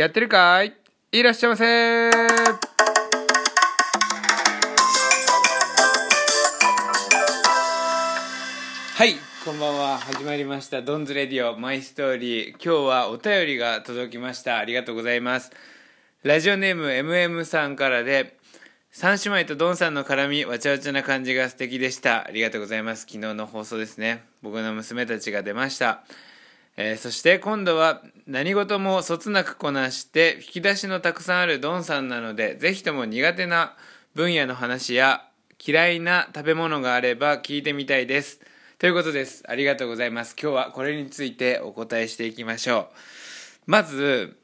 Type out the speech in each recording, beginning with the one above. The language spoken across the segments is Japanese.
やってるかい？いらっしゃいませ。はいこんばんは。始まりました。ドンズレディオマイストーリー。今日はお便りが届きました。ありがとうございます。ラジオネーム MM さんからで三姉妹とドンさんの絡みわちゃわちゃな感じが素敵でした。ありがとうございます。昨日の放送ですね。僕の娘たちが出ました。えー、そして今度は何事もそつなくこなして引き出しのたくさんあるドンさんなのでぜひとも苦手な分野の話や嫌いな食べ物があれば聞いてみたいです。ということです。ありがとうございます。今日はこれについてお答えしていきましょう。まず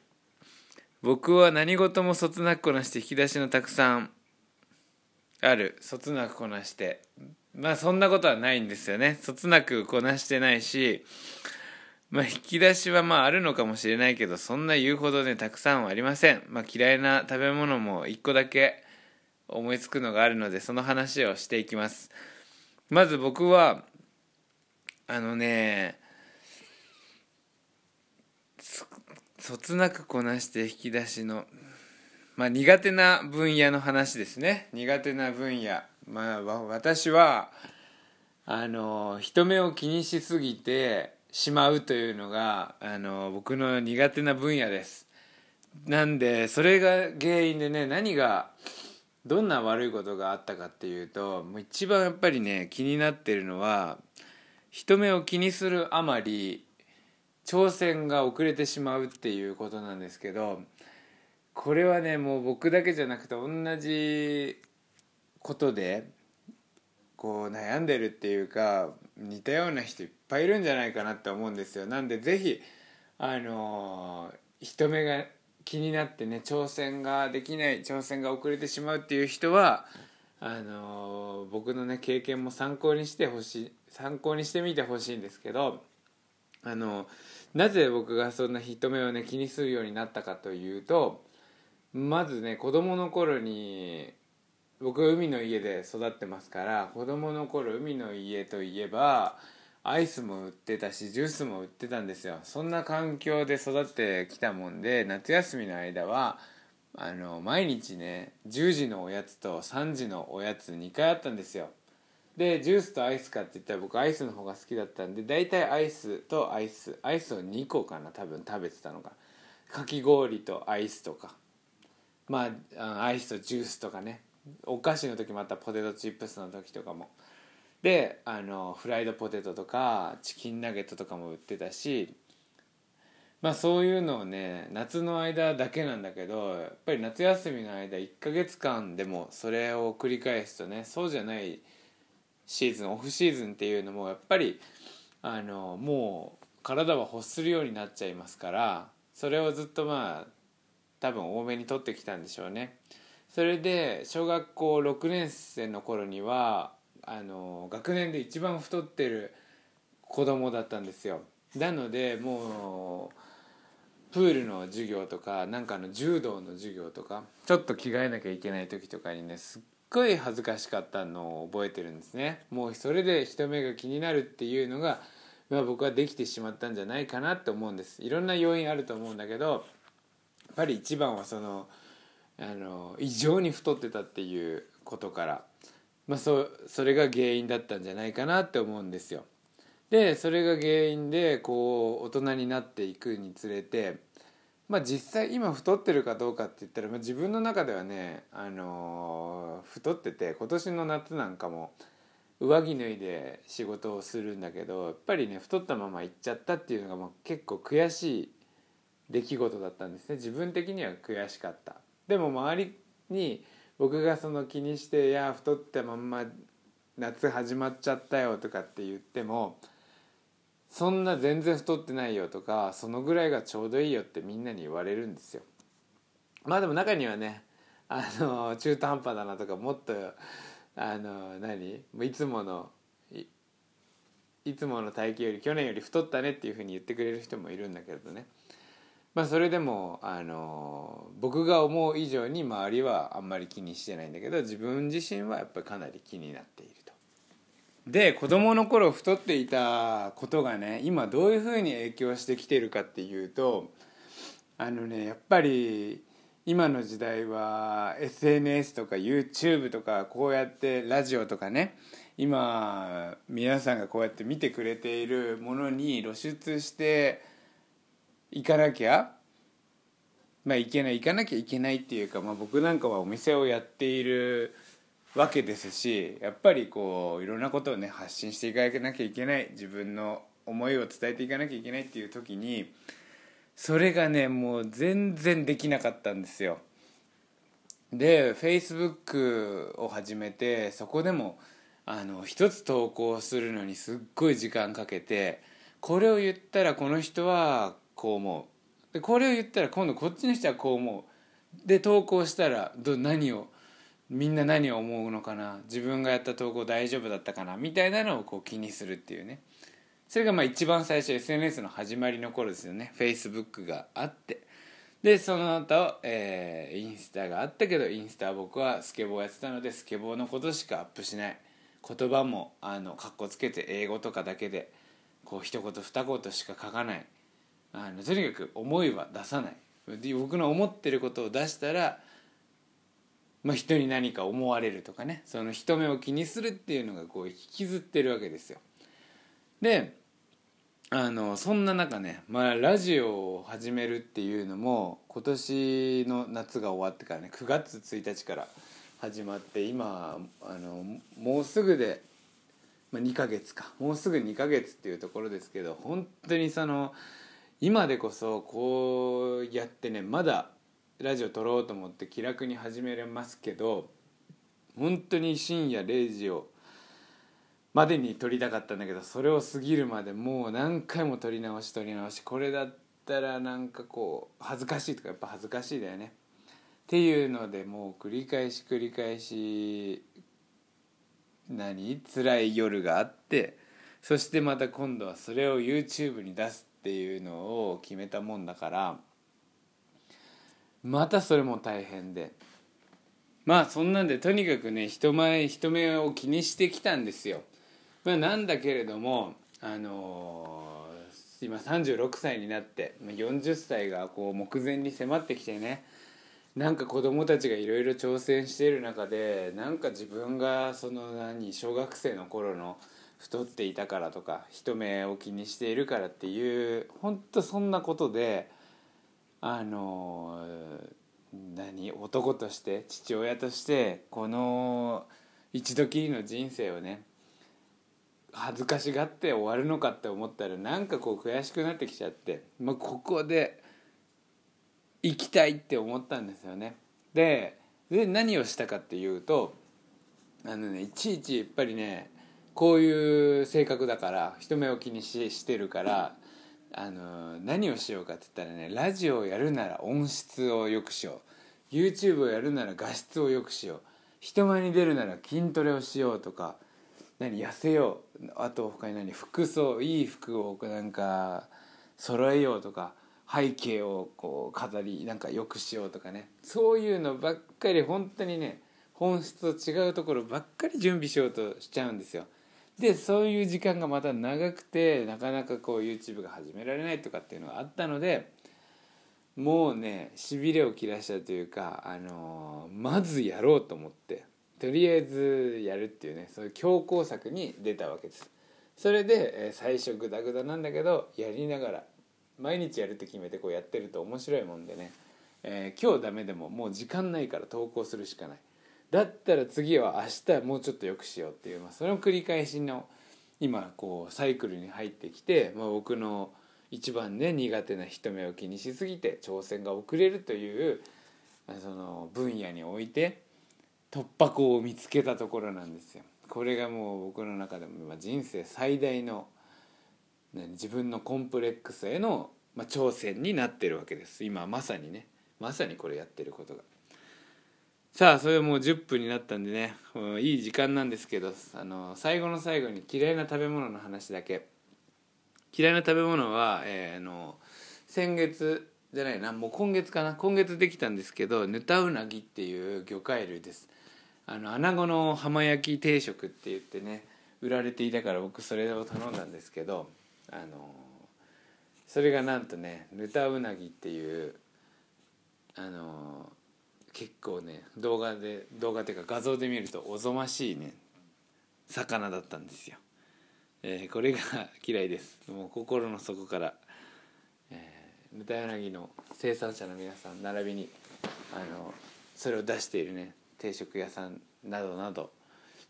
僕は何事もそつなくこなして引き出しのたくさんある。そつなくこなして。まあそんなことはないんですよね。そつなくこなしてないしまあ、引き出しはまああるのかもしれないけどそんな言うほどねたくさんはありません、まあ、嫌いな食べ物も1個だけ思いつくのがあるのでその話をしていきます。まず僕はあのねそつなくこなして引き出しのまあ苦手な分野の話ですね。苦手な分野。まあ私はあの人目を気にしすぎてしまうというのがあの僕の苦手な分野です。なんでそれが原因でね何がどんな悪いことがあったかっていうともう一番やっぱりね気になってるのは人目を気にするあまり挑戦が遅れてしまうっていうことなんですけどこれはねもう僕だけじゃなくて同じことでこう悩んでるっていうか似たような人いっぱいいるんじゃないかなって思うんですよ。なんでぜひあの人目が気になってね挑戦ができない挑戦が遅れてしまうっていう人はあの僕のね経験も参考にしてほしい参考にしてみてほしいんですけどあのなぜ僕がそんな人目をね気にするようになったかというとまずね子供の頃に僕は海の家で育ってますから子供の頃海の家といえばアイスも売ってたしジュースも売ってたんですよ。そんな環境で育ってきたもんで夏休みの間はあの毎日ね10時のおやつと3時のおやつ2回あったんですよ。でジュースとアイスかって言ったら僕アイスの方が好きだったんで大体アイスとアイスアイスを2個かな多分食べてたのが。かき氷とアイスとか。まあアイスとジュースとかね。お菓子の時もあったポテトチップスの時とかも。であのフライドポテトとかチキンナゲットとかも売ってたしまあそういうのをね夏の間だけなんだけどやっぱり夏休みの間1ヶ月間でもそれを繰り返すとねそうじゃないシーズンオフシーズンっていうのもやっぱりあのもう体は欲するようになっちゃいますからそれをずっとまあ多分多めに取ってきたんでしょうね。それで小学校6年生の頃にはあの学年で一番太ってる子供だったんですよ。なのでもうプールの授業とかなんかの柔道の授業とかちょっと着替えなきゃいけない時とかにねすっごい恥ずかしかったのを覚えてるんですね。もうそれで人目が気になるっていうのが、まあ、僕はできてしまったんじゃないかなって思うんです。いろんな要因あると思うんだけどやっぱり一番はそのあの異常に太ってたっていうことから、まあ、そそれが原因だったんじゃないかなって思うんですよ。でそれが原因でこう大人になっていくにつれて、まあ、実際今太ってるかどうかって言ったら、まあ、自分の中ではね、あのー、太ってて今年の夏なんかも上着脱いで仕事をするんだけどやっぱりね太ったまま行っちゃったっていうのがもう結構悔しい出来事だったんですね自分的には悔しかった。でも周りに僕がその気にして「いや太ったまんま夏始まっちゃったよ」とかって言っても「そんな全然太ってないよ」とか「そのぐらいがちょうどいいよ」ってみんなに言われるんですよ。まあでも中にはねあの中途半端だなとかもっとあの何いつものいつもの体型より去年より太ったねっていうふうに言ってくれる人もいるんだけどねまあ、それでもあの僕が思う以上に周りはあんまり気にしてないんだけど自分自身はやっぱりかなり気になっていると。で子供の頃太っていたことがね今どういうふうに影響してきてるかっていうとあのねやっぱり今の時代は SNS とか YouTube とかこうやってラジオとかね今皆さんがこうやって見てくれているものに露出していかなきゃまあいけない行かなきゃいけないっていうか、まあ、僕なんかはお店をやっているわけですしやっぱりこういろんなことをね発信していかなきゃいけない自分の思いを伝えていかなきゃいけないっていう時にそれがねもう全然できなかったんですよ。で Facebook を始めてそこでもあの一つ投稿するのにすっごい時間かけてこれを言ったらこの人はこう思う。でこれを言ったら今度こっちの人はこう思う。で投稿したらど何をみんな何を思うのかな？自分がやった投稿大丈夫だったかな？みたいなのをこう気にするっていうね。それがまあ一番最初 SNS の始まりの頃ですよね。Facebook があって。でその後、えー、インスタがあったけどインスタは僕はスケボーやってたのでスケボーのことしかアップしない。言葉もあのかっこつけて英語とかだけでこう一言二言しか書かない。あのとにかく思いは出さない。で僕の思ってることを出したら、まあ、人に何か思われるとかね。その人目を気にするっていうのがこう引きずってるわけですよ。であのそんな中ね、まあ、ラジオを始めるっていうのも今年の夏が終わってからね9月1日から始まって今あのもうすぐで、まあ、2ヶ月か。もうすぐ2ヶ月っていうところですけど本当にその今でこそこうやってねまだラジオ撮ろうと思って気楽に始めれますけど本当に深夜0時をまでに撮りたかったんだけどそれを過ぎるまでもう何回も撮り直し撮り直しこれだったらなんかこう恥ずかしいとかやっぱ恥ずかしいだよね。っていうのでもう繰り返し繰り返し何？辛い夜があってそしてまた今度はそれを YouTube に出すっていうのを決めたもんだからまたそれも大変で。まあそんなんでとにかくね人前人目を気にしてきたんですよ。まあ、なんだけれども、あのー、今36歳になって40歳がこう目前に迫ってきてねなんか子供たちがいろいろ挑戦している中でなんか自分がその何小学生の頃の太っていたからとか人目を気にしているからっていう本当そんなことであの、何男として父親としてこの一度きりの人生をね恥ずかしがって終わるのかって思ったらなんかこう悔しくなってきちゃって、まあ、ここで行きたいって思ったんですよね。でで何をしたかっていうとあのねいちいちやっぱりねこういう性格だから人目を気にししてるからあの何をしようかって言ったらねラジオをやるなら音質を良くしよう。YouTube をやるなら画質を良くしよう。人前に出るなら筋トレをしようとか何痩せよう。あと他に何服装いい服をなんか揃えようとか背景をこう飾りなんかよくしようとかね。そういうのばっかり本当にね本質と違うところばっかり準備しようとしちゃうんですよ。でそういう時間がまた長くてなかなかこう YouTube が始められないとかっていうのがあったのでもうねしびれを切らしたというか、あのー、まずやろうと思ってとりあえずやるっていうねそういう強行策に出たわけです。それで、え最初グダグダなんだけどやりながら毎日やるって決めてこうやってると面白いもんでね、えー、今日ダメでももう時間ないから投稿するしかない。だったら次は明日もうちょっとよくしようっていう、まあ、その繰り返しの今こうサイクルに入ってきて、まあ、僕の一番ね苦手な人目を気にしすぎて挑戦が遅れるというその分野において突破口を見つけたところなんですよ。これがもう僕の中でも今人生最大の、自分のコンプレックスへの、挑戦になってるわけです。今まさにね。まさにこれやってることが。さあそれもう10分になったんでね。いい時間なんですけどあの最後の最後に嫌いな食べ物の話だけ。嫌いな食べ物は、えー、あの先月じゃないな。もう今月かな。今月できたんですけどヌタウナギっていう魚介類です。あの穴子の浜焼き定食って言ってね売られていたから僕それを頼んだんですけどあのそれがなんとねぬたうなぎっていうあの結構ね動画で動画っていうか画像で見るとおぞましいね魚だったんですよ、えー、これが嫌いです。もう心の底から、えー、ヌタヨナギの生産者の皆さん並びにあのそれを出しているね定食屋さんなどなど。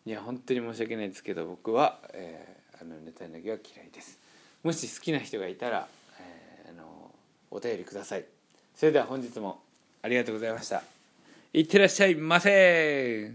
には本当に申し訳ないですけど僕は、えー、あのネタヤナギは嫌いです。もし好きな人がいたら、えー、あのお便りください。それでは本日もありがとうございました。いってらっしゃいませ。